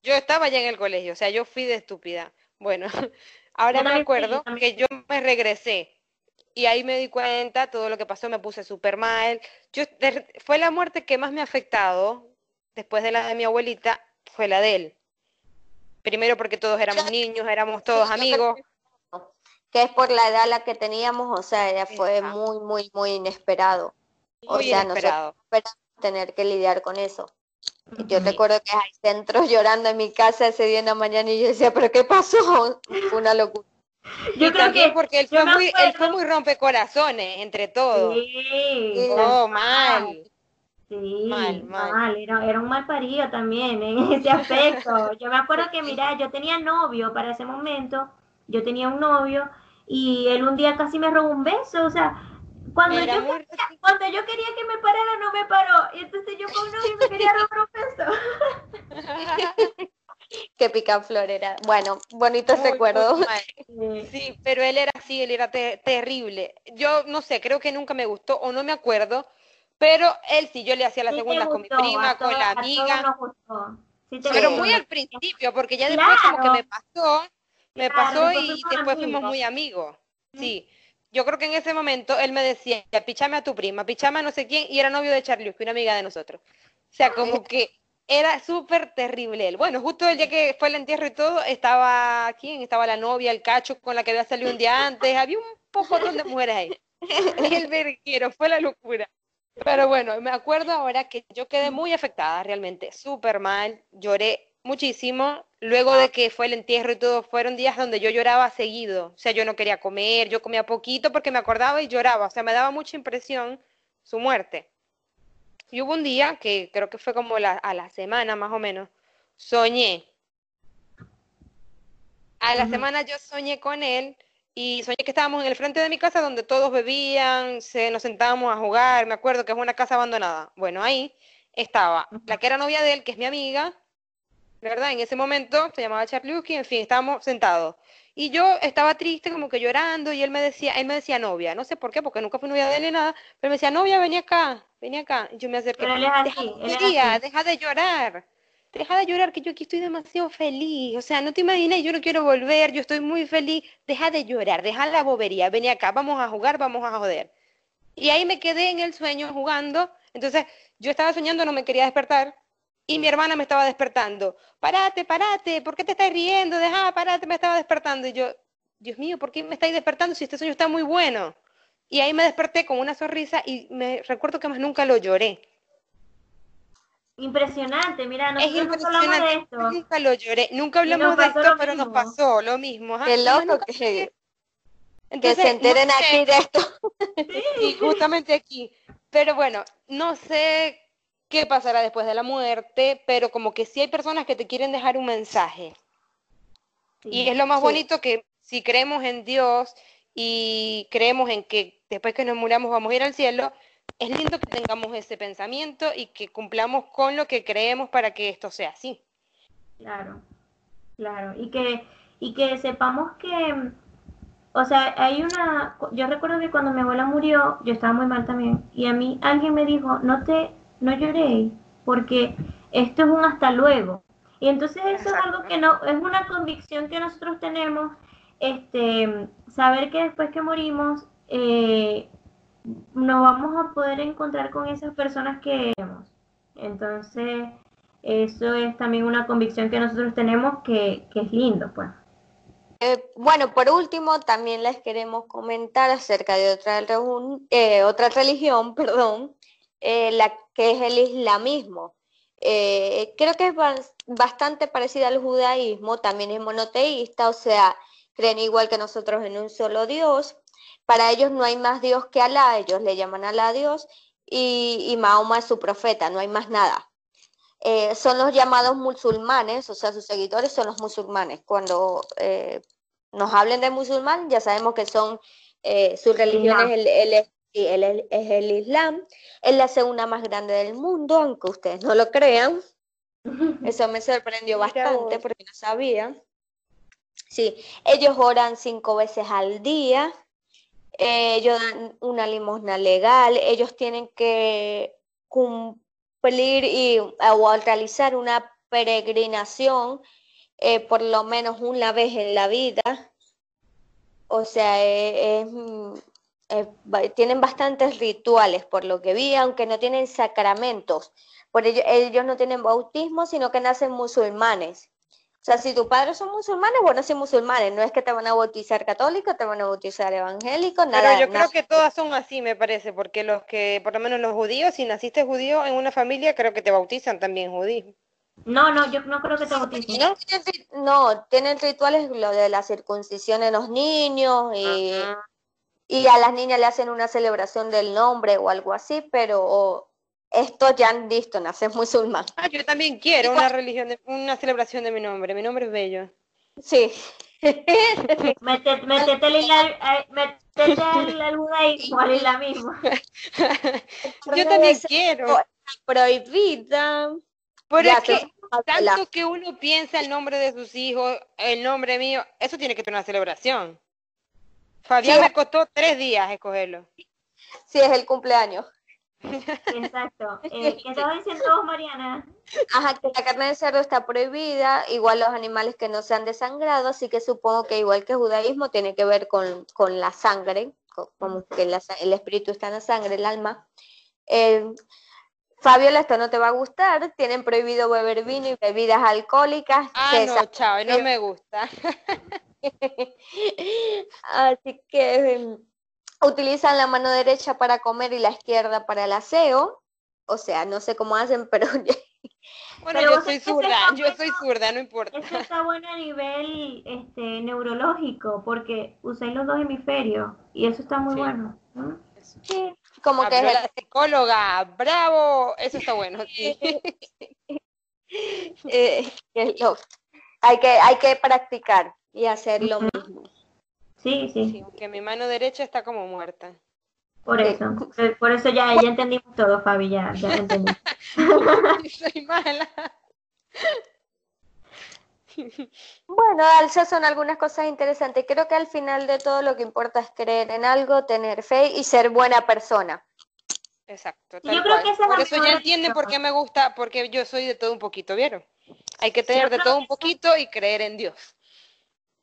yo estaba ya en el colegio, o sea, yo fui de estúpida. Bueno, ahora me acuerdo que yo me regresé y ahí me di cuenta, todo lo que pasó, me puse súper mal. Yo, fue la muerte que más me ha afectado, después de la de mi abuelita, fue la de él. Primero porque todos éramos niños, éramos todos amigos. Que es por la edad la que teníamos, o sea, ya fue muy, muy, muy inesperado. o sea, inesperado. nosotros tener que lidiar con eso. Yo recuerdo que hay centros llorando en mi casa ese día en la mañana y yo decía, pero ¿qué pasó? Fue una locura. Yo creo que porque él fue, muy, él fue muy rompecorazones entre todos. Sí, no, mal. Sí, mal, mal. Era, era, un mal parido también en ese aspecto. Yo me acuerdo que, mira, yo tenía novio para ese momento, yo tenía un novio y él un día casi me robó un beso, o sea, cuando yo, quería, cuando yo quería que me parara, no me paró. Y entonces yo con novio me quería robar un beso. Qué picaflor era. Bueno, bonito recuerdo. Sí, pero él era así, él era terrible. Yo no sé, creo que nunca me gustó o no me acuerdo, pero él sí, yo le hacía la segunda con mi prima, con la amiga. pero muy al principio, porque ya después como que me pasó, me pasó y después fuimos muy amigos. Sí. Yo creo que en ese momento él me decía, pichame a tu prima, pichame a no sé quién, y era novio de Charlie, una amiga de nosotros. O sea, como que era súper terrible él. Bueno, justo el día que fue el entierro y todo, estaba, ¿quién? Estaba la novia, el cacho con la que había salido un día antes, había un poco de mujeres ahí. El verguero, fue la locura. Pero bueno, me acuerdo ahora que yo quedé muy afectada realmente, súper mal, lloré muchísimo. Luego de que fue el entierro y todo, fueron días donde yo lloraba seguido. O sea, yo no quería comer, yo comía poquito porque me acordaba y lloraba. O sea, me daba mucha impresión su muerte. Y hubo un día, que creo que fue como a la semana más o menos, soñé. A la semana yo soñé con él y soñé que estábamos en el frente de mi casa donde todos bebían, se, nos sentábamos a jugar, me acuerdo que es una casa abandonada. Bueno, ahí estaba la que era novia de él, que es mi amiga, ¿verdad? En ese momento se llamaba Charliuski, en fin, estábamos sentados. Y yo estaba triste, como que llorando, y él me decía, él me decía novia, no sé por qué, porque nunca fui novia de él ni nada, pero me decía, novia, vení acá, vení acá. Y yo me acerqué, deja, deja de llorar, deja de llorar, que yo aquí estoy demasiado feliz, o sea, no te imaginas, yo no quiero volver, yo estoy muy feliz, deja de llorar, deja la bobería, vení acá, vamos a jugar, vamos a joder. Y ahí me quedé en el sueño jugando, entonces yo estaba soñando, no me quería despertar, y mi hermana me estaba despertando. Parate, parate, ¿por qué te estás riendo? Deja, parate, me estaba despertando. Y yo, Dios mío, ¿por qué me estáis despertando si este sueño está muy bueno? Y ahí me desperté con una sonrisa y me recuerdo que más nunca lo lloré. Impresionante, mira, nosotros es no hablamos de esto. Nunca lo lloré, nunca hablamos de esto, pero nos pasó lo mismo. Qué loco que, Entonces, que se enteren aquí de esto. Sí, justamente aquí. Pero bueno, no sé qué pasará después de la muerte, pero como que sí hay personas que te quieren dejar un mensaje. y es lo más bonito que si creemos en Dios y creemos en que después que nos muramos vamos a ir al cielo, es lindo que tengamos ese pensamiento y que cumplamos con lo que creemos para que esto sea así. Claro, claro. Y que, y que sepamos que, o sea, hay una, yo recuerdo que cuando mi abuela murió, yo estaba muy mal también, y a mí alguien me dijo, no te no lloré, porque esto es un hasta luego. Y entonces eso es algo que no, es una convicción que nosotros tenemos, este, saber que después que morimos, eh, nos vamos a poder encontrar con esas personas que queremos. Entonces, eso es también una convicción que nosotros tenemos que, es lindo, pues. Eh, bueno, por último, también les queremos comentar acerca de otra, eh, otra religión, perdón, eh, la que es el islamismo. Creo que es bastante parecida al judaísmo, también es monoteísta, o sea, creen igual que nosotros en un solo Dios. Para ellos no hay más Dios que Alá, ellos le llaman Alá Dios, y, Mahoma es su profeta, no hay más nada. Eh, son los llamados musulmanes, o sea, sus seguidores son los musulmanes. Cuando nos hablen de musulmán, ya sabemos que son, su religión es el, el, es, el Islam. Es la segunda más grande del mundo, aunque ustedes no lo crean. Eso me sorprendió bastante porque no sabía. Sí, ellos oran cinco veces al día. Ellos dan una limosna legal. Ellos tienen que cumplir y o realizar una peregrinación eh, por lo menos una vez en la vida. O sea, e, es eh, ba- tienen bastantes rituales, por lo que vi, aunque no tienen sacramentos. Por ello, ellos no tienen bautismo, sino que nacen musulmanes. O sea, si tus padres son musulmanes, bueno, sí musulmanes. No es que te van a bautizar católico, te van a bautizar evangélico, nada. Pero yo nada. creo que todas son así, me parece, porque los que, por lo menos los judíos, si naciste judío en una familia, creo que te bautizan también judío. No, no, yo no creo que te bauticen. No, no, tienen rituales lo de la circuncisión en los niños y, y a las niñas le hacen una celebración del nombre o algo así, pero o, esto ya han visto, nacer musulmán. Ah, yo también quiero una religión, de- una celebración de mi nombre. Mi nombre es bello. Sí. Métete, métete al, isla- eh, métete al, al judaísmo, al islamismo. Yo también quiero. Prohibida. Pero Ya, es que la- tanto que uno piensa el nombre de sus hijos, el nombre mío, eso tiene que ser una celebración. Fabián Sí. me costó tres días escogerlo. Sí, es el cumpleaños. Exacto. Eh, ¿Qué estabas diciendo vos, Mariana? Ajá, que la carne de cerdo está prohibida, igual los animales que no sean desangrados, así que supongo que igual que el judaísmo tiene que ver con, con la sangre, co- como que la el espíritu está en la sangre, el alma. Eh, Fabiola, esto no te va a gustar, tienen prohibido beber vino y bebidas alcohólicas. Ah, se no, chao, no me gusta. Así que em, utilizan la mano derecha para comer y la izquierda para el aseo. O sea, no sé cómo hacen, pero Bueno, Pero yo soy que zurda, yo soy zurda, no importa. Eso está bueno a nivel este, neurológico, porque usáis los dos hemisferios y eso está muy Sí. bueno. ¿no? sí, como que Habló es la psicóloga, bravo, eso está bueno. sí. Eh, es lo- hay que hay que practicar y hacer lo mismo. Sí, sí, Sí, aunque mi mano derecha está como muerta. por eso. Eh, Por eso ya, ya entendimos todo, Fabi, ya, ya entendí. Soy mala. Bueno, esas son algunas cosas interesantes. Creo que al final de todo lo que importa es creer en algo, tener fe y ser buena persona. Exacto, Yo creo cual. que esa es Por eso ya entienden por qué me gusta, porque yo soy de todo un poquito, ¿vieron? Hay que tener de todo que un poquito y creer en Dios.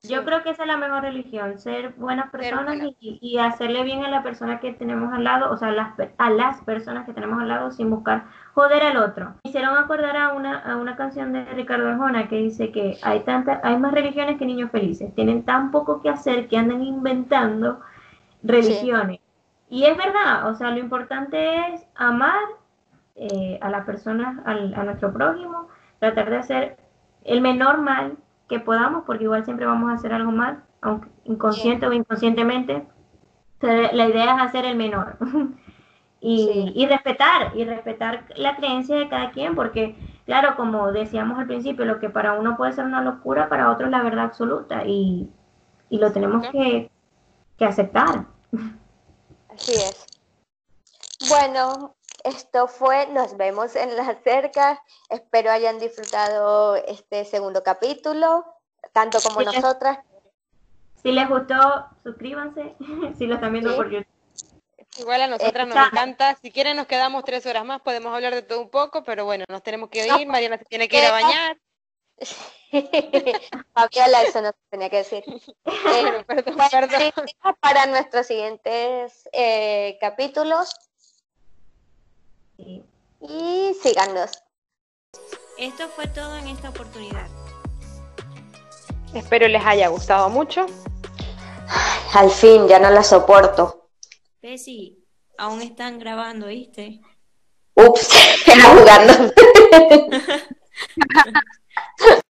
Yo creo que esa es la mejor religión, ser buenas personas buena. y, y hacerle bien a la persona que tenemos al lado, o sea, las, pe- a las personas que tenemos al lado sin buscar joder al otro. Me Hicieron acordar a una, a una canción de Ricardo Arjona que dice que hay, tanta, hay más religiones que niños felices, tienen tan poco que hacer que andan inventando religiones. Y es verdad, o sea, lo importante es amar eh, a la persona, al- a nuestro prójimo, tratar de hacer el menor mal que podamos, porque igual siempre vamos a hacer algo mal, aunque inconsciente o inconscientemente. La idea es hacer el menor. y, Sí. y respetar, y respetar la creencia de cada quien, porque, claro, como decíamos al principio, lo que para uno puede ser una locura, para otro es la verdad absoluta, y, y lo tenemos que, que aceptar. Así es. Bueno, esto fue, nos vemos en la cerca. Espero hayan disfrutado este segundo capítulo, tanto como les- nosotras. Si les gustó, suscríbanse, si lo están viendo Sí. por YouTube. Igual a nosotras nos encanta. Si quieren nos quedamos tres horas más, podemos hablar de todo un poco, pero bueno, nos tenemos que No, ir. Mariana se tiene que ir a bañar. Fabiola, eso no se tenía que decir. Eh, Perdón, perdón. para nuestros siguientes eh, capítulos Sí. y síganos. Esto fue todo en esta oportunidad. Espero les haya gustado mucho. Al fin, ya no la soporto. Bessie, aún están grabando, ¿viste? Ups, era jugando.